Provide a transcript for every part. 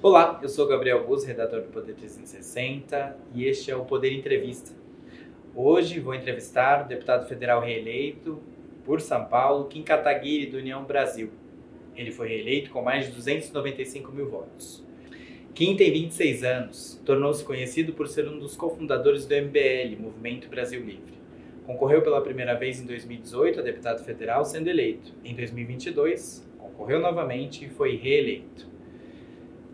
Olá, eu sou Gabriel Bus, redator do Poder 360 e este é o Poder Entrevista. Hoje vou entrevistar o deputado federal reeleito por São Paulo, Kim Kataguiri, do União Brasil. Ele foi reeleito com mais de 295 mil votos. Kim tem 26 anos, tornou-se conhecido por ser um dos cofundadores do MBL, Movimento Brasil Livre. Concorreu pela primeira vez em 2018 a deputado federal, sendo eleito. Em 2022, concorreu novamente e foi reeleito.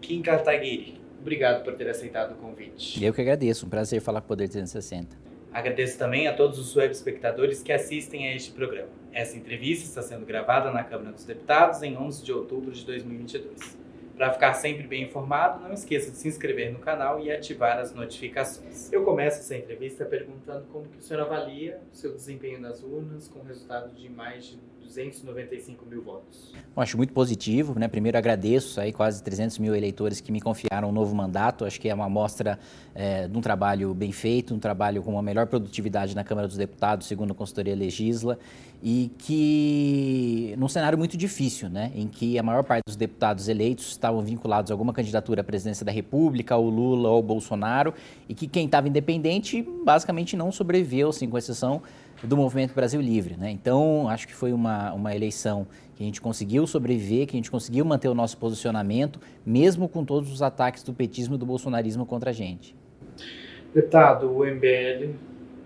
Kim Kataguiri, obrigado por ter aceitado o convite. Eu que agradeço, um prazer falar com o Poder 360. Agradeço também a todos os web espectadores que assistem a este programa. Essa entrevista está sendo gravada na Câmara dos Deputados em 11 de outubro de 2022. Para ficar sempre bem informado, não esqueça de se inscrever no canal e ativar as notificações. Eu começo essa entrevista perguntando como que o senhor avalia o seu desempenho nas urnas com o resultado de mais de 295 mil votos. Bom, acho muito positivo, né? Primeiro agradeço aí quase 300 mil eleitores que me confiaram um novo mandato. Acho que é uma amostra é, de um trabalho bem feito, um trabalho com uma melhor produtividade na Câmara dos Deputados, segundo a consultoria Legisla, e que num cenário muito difícil, né? Em que a maior parte dos deputados eleitos estavam vinculados a alguma candidatura à presidência da República, ou Lula ou Bolsonaro, e que quem estava independente basicamente não sobreviveu, assim, com exceção do Movimento Brasil Livre. Né? Então, acho que foi uma, uma eleição que a gente conseguiu sobreviver, que a gente conseguiu manter o nosso posicionamento, mesmo com todos os ataques do petismo e do bolsonarismo contra a gente. Deputado, o MBL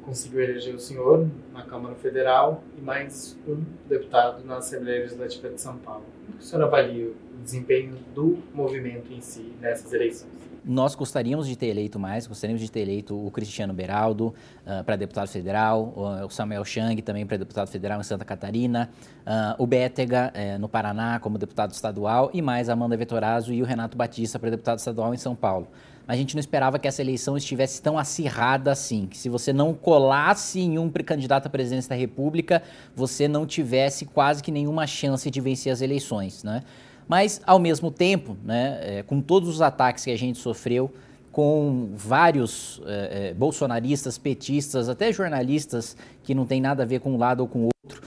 conseguiu eleger o senhor na Câmara Federal e mais um deputado na Assembleia Legislativa de São Paulo. Como o senhor avalia o desempenho do movimento em si nessas eleições? Nós gostaríamos de ter eleito mais, gostaríamos de ter eleito o Cristiano Beraldo uh, para deputado federal, o Samuel Chang também para deputado federal em Santa Catarina, uh, o Bétega uh, no Paraná como deputado estadual e mais a Amanda Vetorazzo e o Renato Batista para deputado estadual em São Paulo. A gente não esperava que essa eleição estivesse tão acirrada assim, que se você não colasse em um candidato à presidência da República, você não tivesse quase que nenhuma chance de vencer as eleições, né? Mas, ao mesmo tempo, né, é, com todos os ataques que a gente sofreu, com vários é, é, bolsonaristas, petistas, até jornalistas que não tem nada a ver com um lado ou com o outro,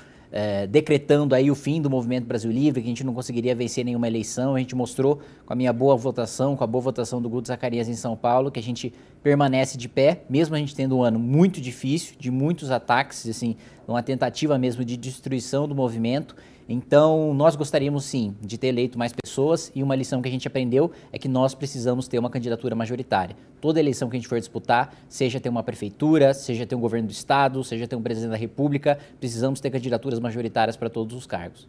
decretando aí o fim do Movimento Brasil Livre, que a gente não conseguiria vencer nenhuma eleição. A gente mostrou com a minha boa votação, com a boa votação do Guto Zacarias em São Paulo, que a gente permanece de pé, mesmo a gente tendo um ano muito difícil, de muitos ataques, assim, uma tentativa mesmo de destruição do movimento. Então, nós gostaríamos sim de ter eleito mais pessoas e uma lição que a gente aprendeu é que nós precisamos ter uma candidatura majoritária. Toda eleição que a gente for disputar, seja ter uma prefeitura, seja ter um governo do estado, seja ter um presidente da república, precisamos ter candidaturas majoritárias para todos os cargos.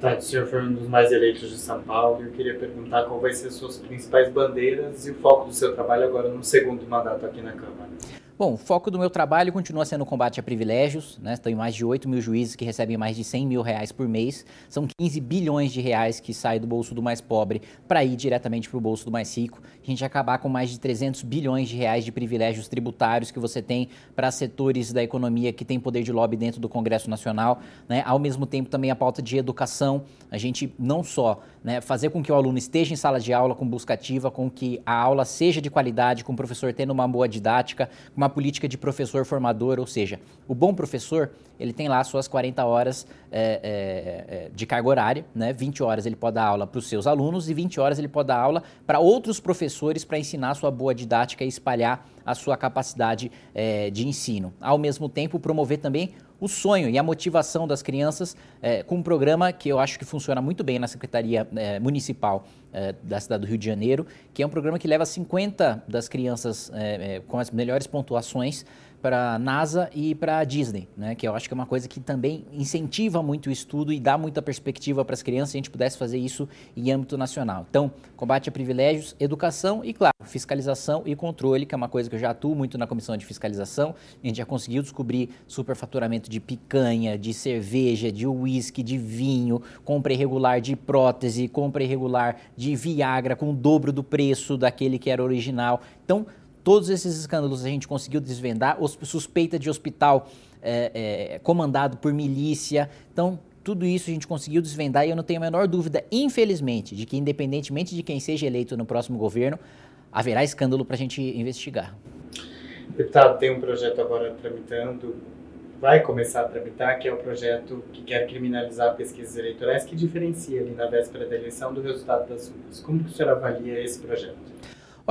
Tá, o senhor foi um dos mais eleitos de São Paulo. Eu queria perguntar qual vai ser as suas principais bandeiras e o foco do seu trabalho agora no segundo mandato aqui na Câmara. Bom, o foco do meu trabalho continua sendo o combate a privilégios, né? Tem mais de 8 mil juízes que recebem mais de 100 mil reais por mês. São 15 bilhões de reais que saem do bolso do mais pobre para ir diretamente para o bolso do mais rico. A gente acabar com mais de 300 bilhões de reais de privilégios tributários que você tem para setores da economia que têm poder de lobby dentro do Congresso Nacional. Né? Ao mesmo tempo, também a pauta de educação. A gente não só né, fazer com que o aluno esteja em sala de aula com busca ativa, com que a aula seja de qualidade, com o professor tendo uma boa didática, com uma política de professor formador, ou seja, o bom professor, ele tem lá suas 40 horas é, é, de carga horária, né? 20 horas ele pode dar aula para os seus alunos e 20 horas ele pode dar aula para outros professores para ensinar sua boa didática e espalhar a sua capacidade é, de ensino. Ao mesmo tempo, promover também o sonho e a motivação das crianças é, com um programa que eu acho que funciona muito bem na Secretaria é, Municipal é, da cidade do Rio de Janeiro, que é um programa que leva 50 das crianças é, é, com as melhores pontuações para a NASA e para a Disney, né? que eu acho que é uma coisa que também incentiva muito o estudo e dá muita perspectiva para as crianças se a gente pudesse fazer isso em âmbito nacional. Então, combate a privilégios, educação e, claro, fiscalização e controle, que é uma coisa que eu já atuo muito na comissão de fiscalização. A gente já conseguiu descobrir superfaturamento de picanha, de cerveja, de uísque, de vinho, compra irregular de prótese, compra irregular de Viagra com o dobro do preço daquele que era original. Então, Todos esses escândalos a gente conseguiu desvendar, suspeita de hospital é, é, comandado por milícia. Então, tudo isso a gente conseguiu desvendar e eu não tenho a menor dúvida, infelizmente, de que independentemente de quem seja eleito no próximo governo, haverá escândalo para a gente investigar. Deputado, tem um projeto agora tramitando vai começar a tramitar, que é o projeto que quer criminalizar pesquisas eleitorais, que diferencia ali na véspera da eleição do resultado das urnas. Como que o senhor avalia esse projeto?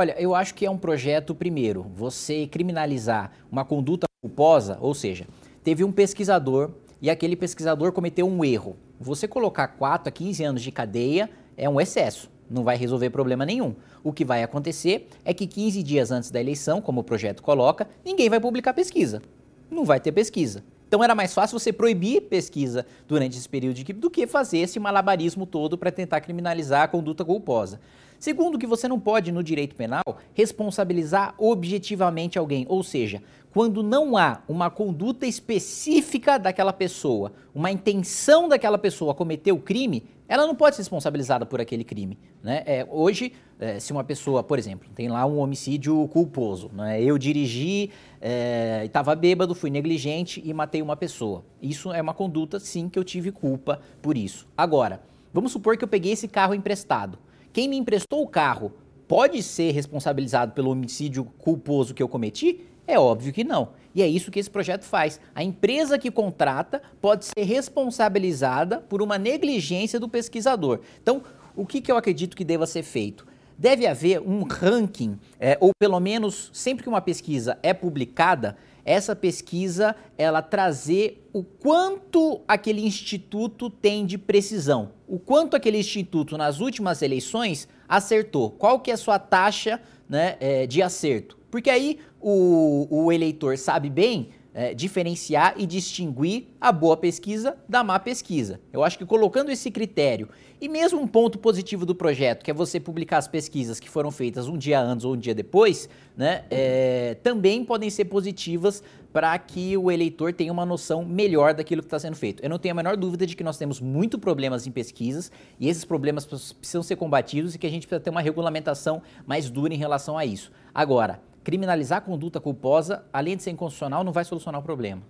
Olha, eu acho que é um projeto, primeiro, você criminalizar uma conduta culposa, ou seja, teve um pesquisador e aquele pesquisador cometeu um erro. Você colocar 4 a 15 anos de cadeia é um excesso, não vai resolver problema nenhum. O que vai acontecer é que 15 dias antes da eleição, como o projeto coloca, ninguém vai publicar pesquisa. Não vai ter pesquisa. Então era mais fácil você proibir pesquisa durante esse período de do que fazer esse malabarismo todo para tentar criminalizar a conduta culposa. Segundo, que você não pode, no direito penal, responsabilizar objetivamente alguém, ou seja, quando não há uma conduta específica daquela pessoa, uma intenção daquela pessoa cometer o crime, ela não pode ser responsabilizada por aquele crime. Né? É, hoje, é, se uma pessoa, por exemplo, tem lá um homicídio culposo, né? eu dirigi, é, estava bêbado, fui negligente e matei uma pessoa. Isso é uma conduta, sim, que eu tive culpa por isso. Agora, vamos supor que eu peguei esse carro emprestado. Quem me emprestou o carro pode ser responsabilizado pelo homicídio culposo que eu cometi? É óbvio que não. E é isso que esse projeto faz. A empresa que contrata pode ser responsabilizada por uma negligência do pesquisador. Então, o que, que eu acredito que deva ser feito? Deve haver um ranking, é, ou pelo menos sempre que uma pesquisa é publicada, essa pesquisa ela trazer o quanto aquele instituto tem de precisão, o quanto aquele instituto nas últimas eleições acertou, qual que é a sua taxa né, é, de acerto. Porque aí o, o eleitor sabe bem é, diferenciar e distinguir a boa pesquisa da má pesquisa. Eu acho que colocando esse critério e mesmo um ponto positivo do projeto, que é você publicar as pesquisas que foram feitas um dia antes ou um dia depois, né, é, também podem ser positivas para que o eleitor tenha uma noção melhor daquilo que está sendo feito. Eu não tenho a menor dúvida de que nós temos muito problemas em pesquisas e esses problemas precisam ser combatidos e que a gente precisa ter uma regulamentação mais dura em relação a isso. Agora, criminalizar a conduta culposa, além de ser inconstitucional, não vai solucionar o problema.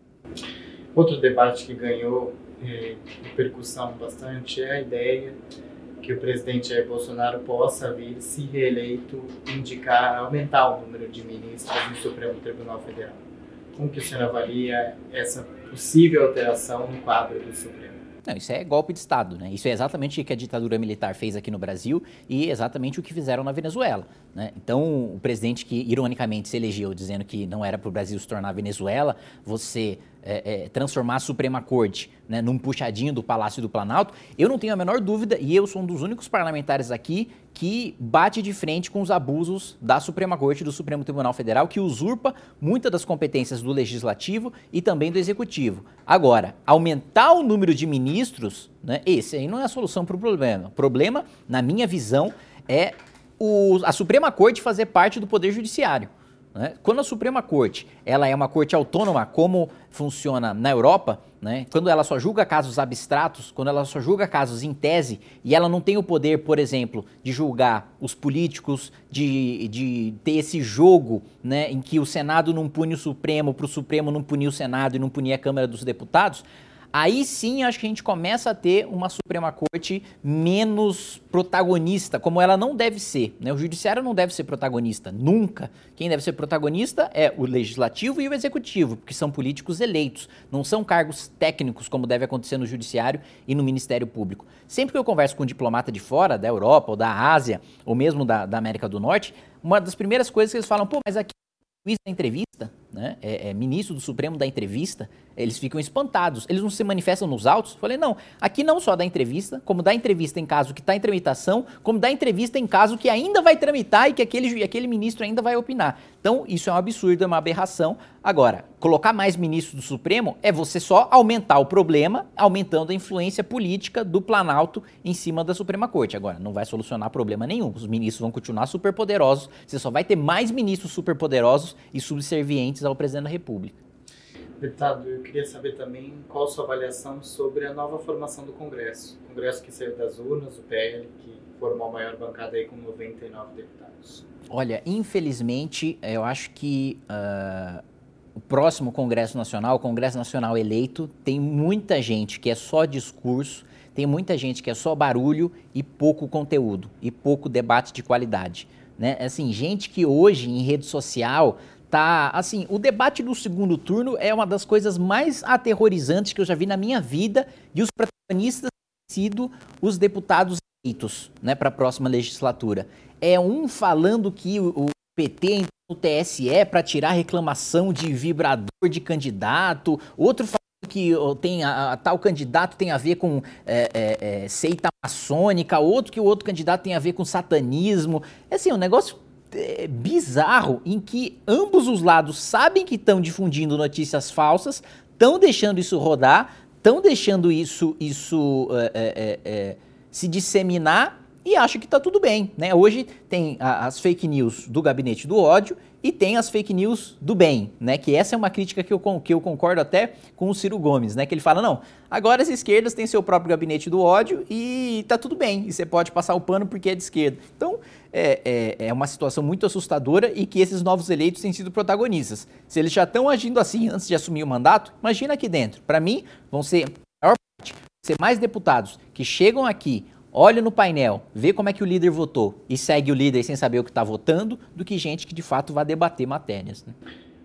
Outro debate que ganhou é, repercussão bastante é a ideia que o presidente Jair Bolsonaro possa vir, se reeleito, indicar, aumentar o número de ministros no Supremo Tribunal Federal. Como que o senhor avalia essa possível alteração no quadro do Supremo? Não, isso é golpe de Estado, né? Isso é exatamente o que a ditadura militar fez aqui no Brasil e exatamente o que fizeram na Venezuela. Né? Então, o presidente que ironicamente se elegeu dizendo que não era para o Brasil se tornar Venezuela, você é, é, transformar a Suprema Corte né, num puxadinho do Palácio do Planalto, eu não tenho a menor dúvida, e eu sou um dos únicos parlamentares aqui que bate de frente com os abusos da Suprema Corte, do Supremo Tribunal Federal, que usurpa muitas das competências do Legislativo e também do Executivo. Agora, aumentar o número de ministros, né, esse aí não é a solução para o problema. O problema, na minha visão, é o, a Suprema Corte fazer parte do Poder Judiciário. Né? Quando a Suprema Corte ela é uma corte autônoma, como funciona na Europa, né? quando ela só julga casos abstratos, quando ela só julga casos em tese, e ela não tem o poder, por exemplo, de julgar os políticos, de, de ter esse jogo né, em que o Senado não pune o Supremo, para o Supremo não punir o Senado e não punir a Câmara dos Deputados, aí sim acho que a gente começa a ter uma Suprema Corte menos protagonista, como ela não deve ser. Né? O Judiciário não deve ser protagonista, nunca. Quem deve ser protagonista é o Legislativo e o Executivo, porque são políticos eleitos, não são cargos técnicos, como deve acontecer no Judiciário e no Ministério Público. Sempre que eu converso com um diplomata de fora, da Europa ou da Ásia, ou mesmo da, da América do Norte, uma das primeiras coisas que eles falam, pô, mas aqui juiz da entrevista, né, é, é, ministro do Supremo da entrevista, eles ficam espantados. Eles não se manifestam nos autos? Falei, não, aqui não só da entrevista, como da entrevista em caso que está em tramitação, como da entrevista em caso que ainda vai tramitar e que aquele, aquele ministro ainda vai opinar. Então, isso é um absurdo, é uma aberração. Agora, colocar mais ministros do Supremo é você só aumentar o problema, aumentando a influência política do Planalto em cima da Suprema Corte. Agora, não vai solucionar problema nenhum. Os ministros vão continuar superpoderosos, você só vai ter mais ministros superpoderosos e subservientes ao presidente da República. Deputado, eu queria saber também qual sua avaliação sobre a nova formação do Congresso. O Congresso que saiu das urnas, o PL, que formou a maior bancada aí com 99 deputados. Olha, infelizmente, eu acho que uh, o próximo Congresso Nacional, o Congresso Nacional eleito, tem muita gente que é só discurso, tem muita gente que é só barulho e pouco conteúdo, e pouco debate de qualidade. Né? Assim, gente que hoje em rede social tá, assim, o debate do segundo turno é uma das coisas mais aterrorizantes que eu já vi na minha vida e os protagonistas têm sido os deputados eleitos, né, para a próxima legislatura. É um falando que o, PT entrou no TSE para tirar reclamação de vibrador de candidato, outro falando que tem a, a, tal candidato tem a ver com é, é, é, seita maçônica, outro que o outro candidato tem a ver com satanismo. É assim, um negócio é, bizarro em que ambos os lados sabem que estão difundindo notícias falsas, estão deixando isso rodar, estão deixando isso, isso é, é, é, se disseminar e acha que está tudo bem. Né? Hoje tem a, as fake news do gabinete do ódio e tem as fake news do bem, né? Que essa é uma crítica que eu, que eu concordo até com o Ciro Gomes, né? Que ele fala, não, agora as esquerdas têm seu próprio gabinete do ódio e tá tudo bem, e você pode passar o pano porque é de esquerda. Então, é, é, é uma situação muito assustadora e que esses novos eleitos têm sido protagonistas. Se eles já estão agindo assim antes de assumir o mandato, imagina aqui dentro. Para mim, vão ser, a maior parte, ser mais deputados que chegam aqui olha no painel, vê como é que o líder votou e segue o líder sem saber o que está votando, do que gente que de fato vai debater matérias. Né?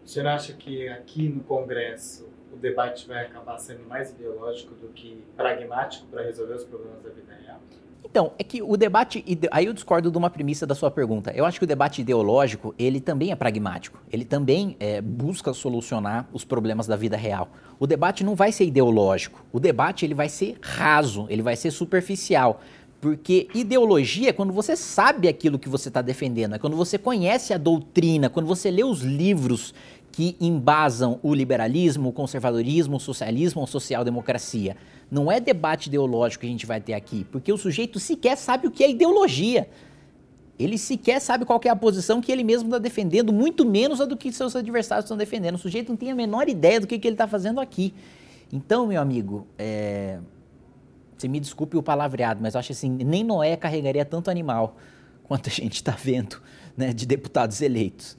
O senhor acha que aqui no Congresso o debate vai acabar sendo mais ideológico do que pragmático para resolver os problemas da vida real? Então, é que o debate. Aí eu discordo de uma premissa da sua pergunta. Eu acho que o debate ideológico, ele também é pragmático. Ele também é, busca solucionar os problemas da vida real. O debate não vai ser ideológico. O debate ele vai ser raso, ele vai ser superficial. Porque ideologia é quando você sabe aquilo que você está defendendo, é quando você conhece a doutrina, quando você lê os livros que embasam o liberalismo, o conservadorismo, o socialismo ou social-democracia. Não é debate ideológico que a gente vai ter aqui, porque o sujeito sequer sabe o que é ideologia. Ele sequer sabe qual é a posição que ele mesmo está defendendo, muito menos a do que seus adversários estão defendendo. O sujeito não tem a menor ideia do que, que ele está fazendo aqui. Então, meu amigo, é, você me desculpe o palavreado, mas eu acho assim, nem Noé carregaria tanto animal quanto a gente está vendo né, de deputados eleitos.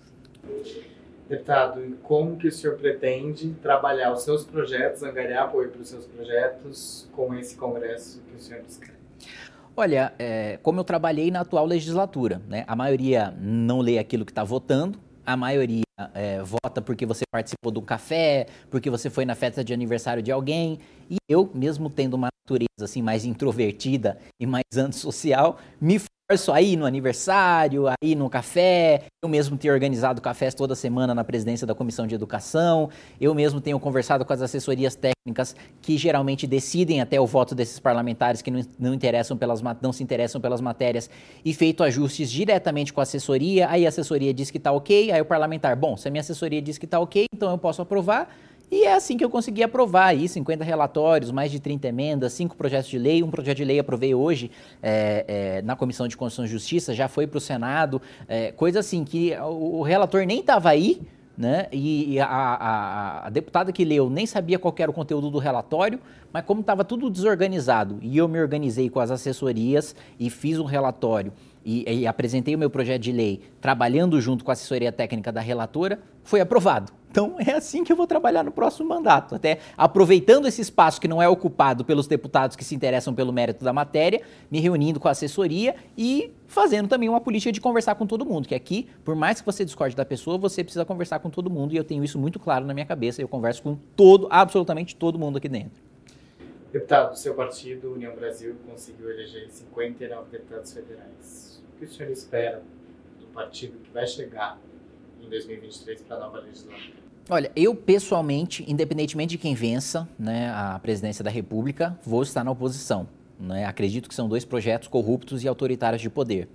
Deputado, como que o senhor pretende trabalhar os seus projetos, angariar apoio para os seus projetos com esse congresso que o senhor descreve? Olha, é, como eu trabalhei na atual legislatura, né, a maioria não lê aquilo que está votando, a maioria é, vota porque você participou de um café, porque você foi na festa de aniversário de alguém. E eu, mesmo tendo uma natureza assim mais introvertida e mais antissocial, me esforço aí no aniversário, aí no café. Eu mesmo tenho organizado cafés toda semana na presidência da Comissão de Educação. Eu mesmo tenho conversado com as assessorias técnicas que geralmente decidem até o voto desses parlamentares que não, não, interessam pelas, não se interessam pelas matérias e feito ajustes diretamente com a assessoria. Aí a assessoria diz que está ok, aí o parlamentar, bom, se a minha assessoria diz que está ok, então eu posso aprovar. E é assim que eu consegui aprovar aí 50 relatórios, mais de 30 emendas, cinco projetos de lei. Um projeto de lei aprovei hoje é, é, na Comissão de Constituição e Justiça, já foi para o Senado. É, coisa assim que o, o relator nem estava aí, né? E a, a, a, deputada que leu nem sabia qual era o conteúdo do relatório, mas como estava tudo desorganizado e eu me organizei com as assessorias e fiz um relatório e, e, apresentei o meu projeto de lei trabalhando junto com a assessoria técnica da relatora, foi aprovado. Então é assim que eu vou trabalhar no próximo mandato, até aproveitando esse espaço que não é ocupado pelos deputados que se interessam pelo mérito da matéria, me reunindo com a assessoria e fazendo também uma política de conversar com todo mundo, que aqui, por mais que você discorde da pessoa, você precisa conversar com todo mundo e eu tenho isso muito claro na minha cabeça, eu converso com todo, absolutamente todo mundo aqui dentro. Deputado, seu partido, União Brasil, conseguiu eleger 59 deputados federais. Que o senhor espera do partido que vai chegar em 2023 para a nova legislatura? Olha, eu pessoalmente, independentemente de quem vença né, a presidência da República, vou estar na oposição. Né? Acredito que são dois projetos corruptos e autoritários de poder.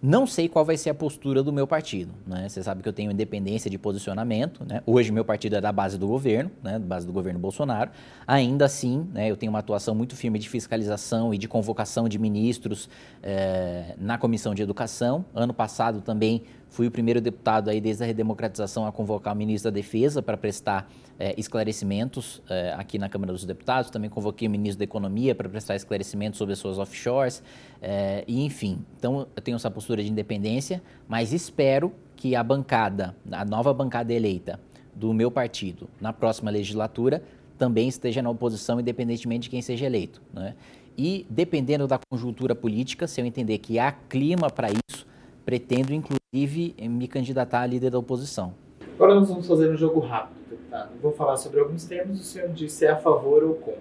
Não sei qual vai ser a postura do meu partido. Né? Você sabe que eu tenho independência de posicionamento. Né? Hoje, meu partido é da base do governo, né? da base do governo Bolsonaro. Ainda assim, né, eu tenho uma atuação muito firme de fiscalização e de convocação de ministros eh, na Comissão de Educação. Ano passado também Fui o primeiro deputado aí desde a redemocratização a convocar o ministro da Defesa para prestar é, esclarecimentos é, aqui na Câmara dos Deputados. Também convoquei o ministro da Economia para prestar esclarecimentos sobre as suas offshores. É, e enfim, então eu tenho essa postura de independência, mas espero que a bancada, a nova bancada eleita do meu partido na próxima legislatura também esteja na oposição, independentemente de quem seja eleito. Né? E dependendo da conjuntura política, se eu entender que há clima para isso, pretendo inclusive me candidatar a líder da oposição. Agora nós vamos fazer um jogo rápido, deputado. Vou falar sobre alguns temas, o senhor disse é a favor ou contra.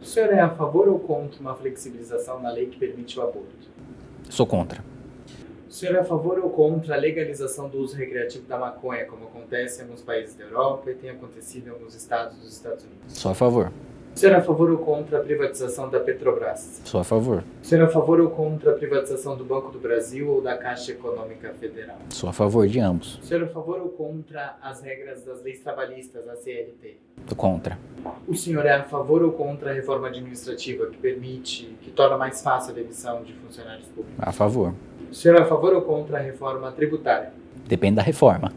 O senhor é a favor ou contra uma flexibilização na lei que permite o aborto? Sou contra. O senhor é a favor ou contra a legalização do uso recreativo da maconha, como acontece em alguns países da Europa e tem acontecido em alguns estados dos Estados Unidos? Sou a favor. O senhor é a favor ou contra a privatização da Petrobras? Sou a favor. O senhor é a favor ou contra a privatização do Banco do Brasil ou da Caixa Econômica Federal? Sou a favor de ambos. O senhor é a favor ou contra as regras das leis trabalhistas, a CLT? Sou contra. O senhor é a favor ou contra a reforma administrativa que permite, que torna mais fácil a demissão de funcionários públicos? A favor. O senhor é a favor ou contra a reforma tributária? Depende da reforma.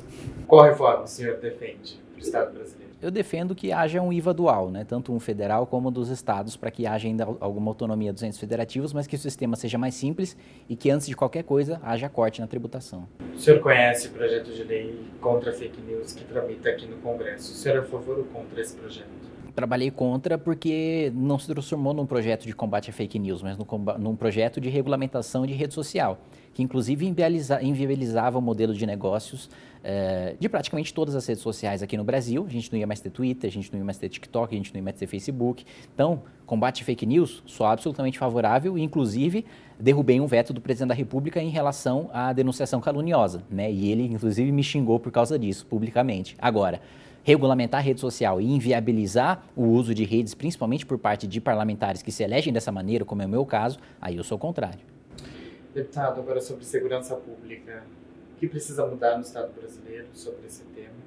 Qual reforma o senhor defende para o Estado brasileiro? Eu defendo que haja um IVA dual, né? tanto um federal como dos estados, para que haja ainda alguma autonomia dos entes federativos, mas que o sistema seja mais simples e que, antes de qualquer coisa, haja corte na tributação. O senhor conhece o projeto de lei contra fake news que tramita aqui no Congresso? O senhor é a favor ou contra esse projeto? Trabalhei contra porque não se transformou num projeto de combate a fake news, mas num, num projeto de regulamentação de rede social, que inclusive inviabilizava o modelo de negócios é, de praticamente todas as redes sociais aqui no Brasil. A gente não ia mais ter Twitter, a gente não ia mais ter TikTok, a gente não ia mais ter Facebook. Então, combate a fake news, sou absolutamente favorável e, inclusive, derrubei um veto do presidente da República em relação à denunciação caluniosa, né? E ele, inclusive, me xingou por causa disso, publicamente. Agora, regulamentar a rede social e inviabilizar o uso de redes, principalmente por parte de parlamentares que se elegem dessa maneira, como é o meu caso, aí eu sou contrário. Deputado, agora sobre segurança pública, o que precisa mudar no Estado brasileiro sobre esse tema?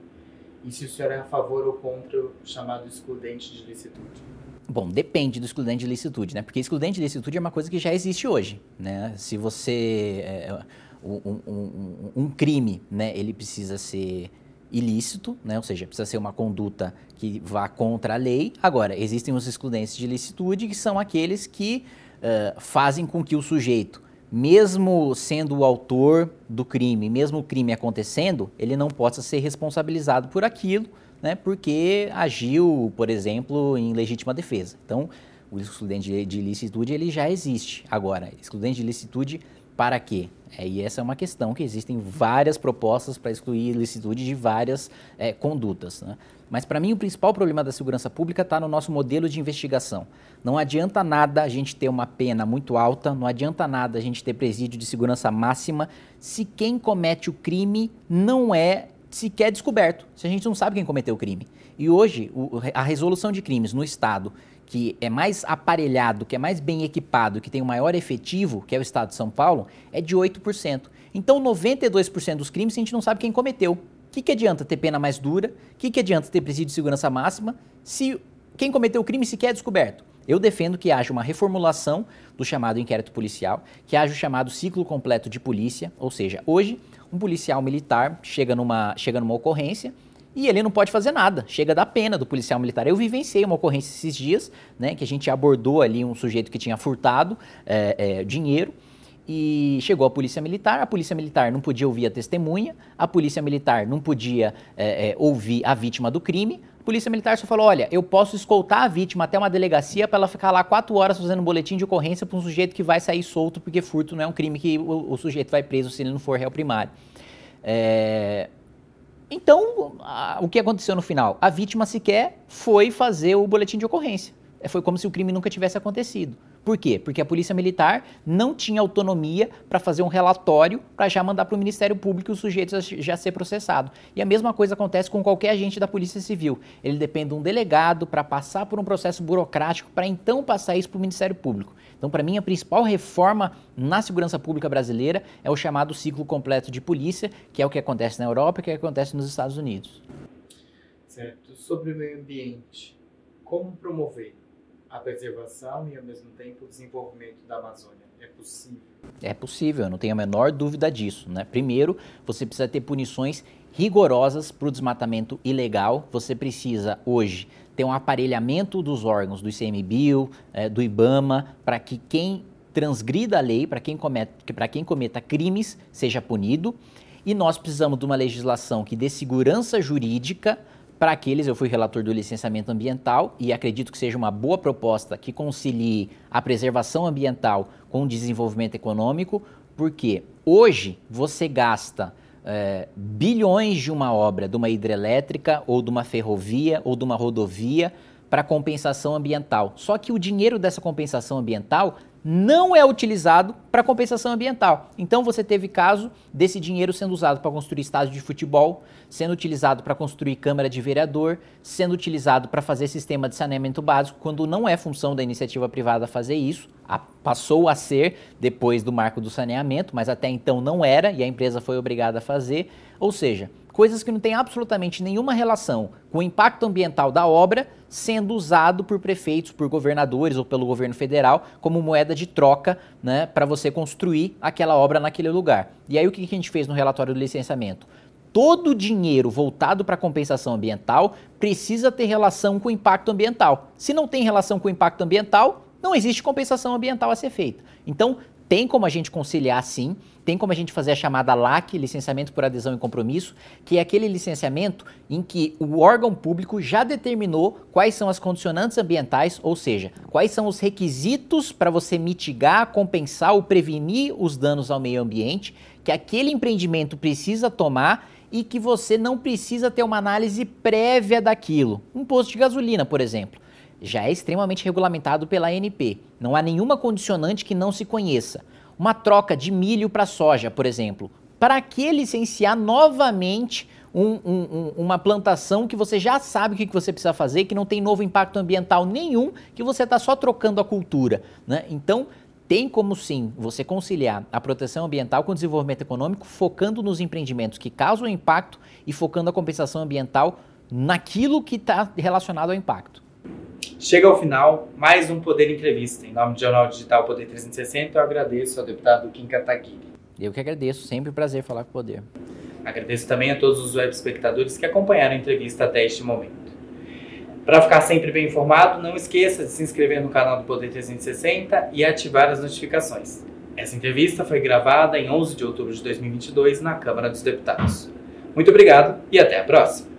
E se o senhor é a favor ou contra o chamado excludente de licitude? Bom, depende do excludente de licitude, né? Porque excludente de licitude é uma coisa que já existe hoje, né? Se você... É, um, um, um, crime, né? Ele precisa ser ilícito, né? ou seja, precisa ser uma conduta que vá contra a lei. Agora, existem os excludentes de licitude, que são aqueles que uh, fazem com que o sujeito, mesmo sendo o autor do crime, mesmo o crime acontecendo, ele não possa ser responsabilizado por aquilo, né? porque agiu, por exemplo, em legítima defesa. Então, o excludente de, de licitude ele já existe. Agora, excludente de licitude para quê? É, e essa é uma questão que existem várias propostas para excluir ilicitude de várias é, condutas. Né? Mas para mim o principal problema da segurança pública está no nosso modelo de investigação. Não adianta nada a gente ter uma pena muito alta, não adianta nada a gente ter presídio de segurança máxima se quem comete o crime não é sequer descoberto, se a gente não sabe quem cometeu o crime. E hoje o, a resolução de crimes no Estado que é mais aparelhado, que é mais bem equipado, que tem o maior efetivo, que é o estado de São Paulo, é de 8%. Então, 92% dos crimes a gente não sabe quem cometeu. O que, que adianta ter pena mais dura? O que, que adianta ter presídio de segurança máxima se quem cometeu o crime sequer é descoberto? Eu defendo que haja uma reformulação do chamado inquérito policial, que haja o chamado ciclo completo de polícia, ou seja, hoje um policial militar chega numa, chega numa ocorrência, e ele não pode fazer nada. Chega da pena do policial militar. Eu vivenciei uma ocorrência esses dias, né, que a gente abordou ali um sujeito que tinha furtado é, é, dinheiro e chegou a polícia militar. A polícia militar não podia ouvir a testemunha, a polícia militar não podia é, é ouvir a vítima do crime. A polícia militar só falou: olha, eu posso escoltar a vítima até uma delegacia para ela ficar lá quatro horas fazendo um boletim de ocorrência para um sujeito que vai sair solto, porque furto não é um crime que o, o sujeito vai preso se ele não for réu primário. É, então, a, o que aconteceu no final? A vítima sequer foi fazer o boletim de ocorrência. É, foi como se o crime nunca tivesse acontecido. Por quê? Porque a Polícia Militar não tinha autonomia para fazer um relatório para já mandar para o Ministério Público o sujeito já ser processado. E a mesma coisa acontece com qualquer agente da Polícia Civil. Ele depende de um delegado para passar por um processo burocrático para então passar isso para o Ministério Público. Então, para mim, a principal reforma na segurança pública brasileira é o chamado ciclo completo de polícia, que é o que acontece na Europa e que acontece nos Estados Unidos. Certo. Sobre o meio ambiente, como promover a preservação e, ao mesmo tempo, o desenvolvimento da Amazônia? É possível? É possível, eu não tenho a menor dúvida disso. Né? Primeiro, você precisa ter punições rigorosas para o desmatamento ilegal. Você precisa, hoje, ter um aparelhamento dos órgãos do ICMBio, é, do IBAMA, para que quem transgrida a lei, para quem, cometa, quem cometa crimes, seja punido. E nós precisamos de uma legislação que dê segurança jurídica para aqueles, eu fui relator do licenciamento ambiental e acredito que seja uma boa proposta que concilie a preservação ambiental com o desenvolvimento econômico, porque hoje você gasta é, bilhões de uma obra, de uma hidrelétrica, ou de uma ferrovia, ou de uma rodovia, para compensação ambiental. Só que o dinheiro dessa compensação ambiental não é utilizado para compensação ambiental. Então você teve caso desse dinheiro sendo usado para construir estádio de futebol, sendo utilizado para construir câmara de vereador, sendo utilizado para fazer sistema de saneamento básico, quando não é função da iniciativa privada fazer isso. A, passou a ser depois do marco do saneamento, mas até então não era e a empresa foi obrigada a fazer. Ou seja, coisas que não têm absolutamente nenhuma relação com o impacto ambiental da obra sendo usado por prefeitos, por governadores ou pelo governo federal como moeda de troca né, para você construir aquela obra naquele lugar. E aí o que a gente fez no relatório do licenciamento? Todo o dinheiro voltado para compensação ambiental precisa ter relação com o impacto ambiental. Se não tem relação com o impacto ambiental, não existe compensação ambiental a ser feita. Então, tem como a gente conciliar sim, tem como a gente fazer a chamada LAC, licenciamento por adesão e compromisso, que é aquele licenciamento em que o órgão público já determinou quais são as condicionantes ambientais, ou seja, quais são os requisitos para você mitigar, compensar ou prevenir os danos ao meio ambiente que aquele empreendimento precisa tomar e que você não precisa ter uma análise prévia daquilo. Um posto de gasolina, por exemplo já é extremamente regulamentado pela ANP. Não há nenhuma condicionante que não se conheça. Uma troca de milho para soja, por exemplo. Para que licenciar novamente um, um, uma plantação que você já sabe o que você precisa fazer, que não tem novo impacto ambiental nenhum, que você está só trocando a cultura? Né? Então, tem como sim você conciliar a proteção ambiental com o desenvolvimento econômico, focando nos empreendimentos que causam impacto e focando a compensação ambiental naquilo que está relacionado ao impacto. Chega ao final mais um Poder Entrevista. Em nome do Jornal Digital Poder 360, eu agradeço ao deputado Kim Kataguiri. Eu que agradeço, sempre um prazer falar com o Poder. Agradeço também a todos os web espectadores que acompanharam a entrevista até este momento. Para ficar sempre bem informado, não esqueça de se inscrever no canal do Poder 360 e ativar as notificações. Essa entrevista foi gravada em 11 de outubro de 2022 na Câmara dos Deputados. Muito obrigado e até a próxima!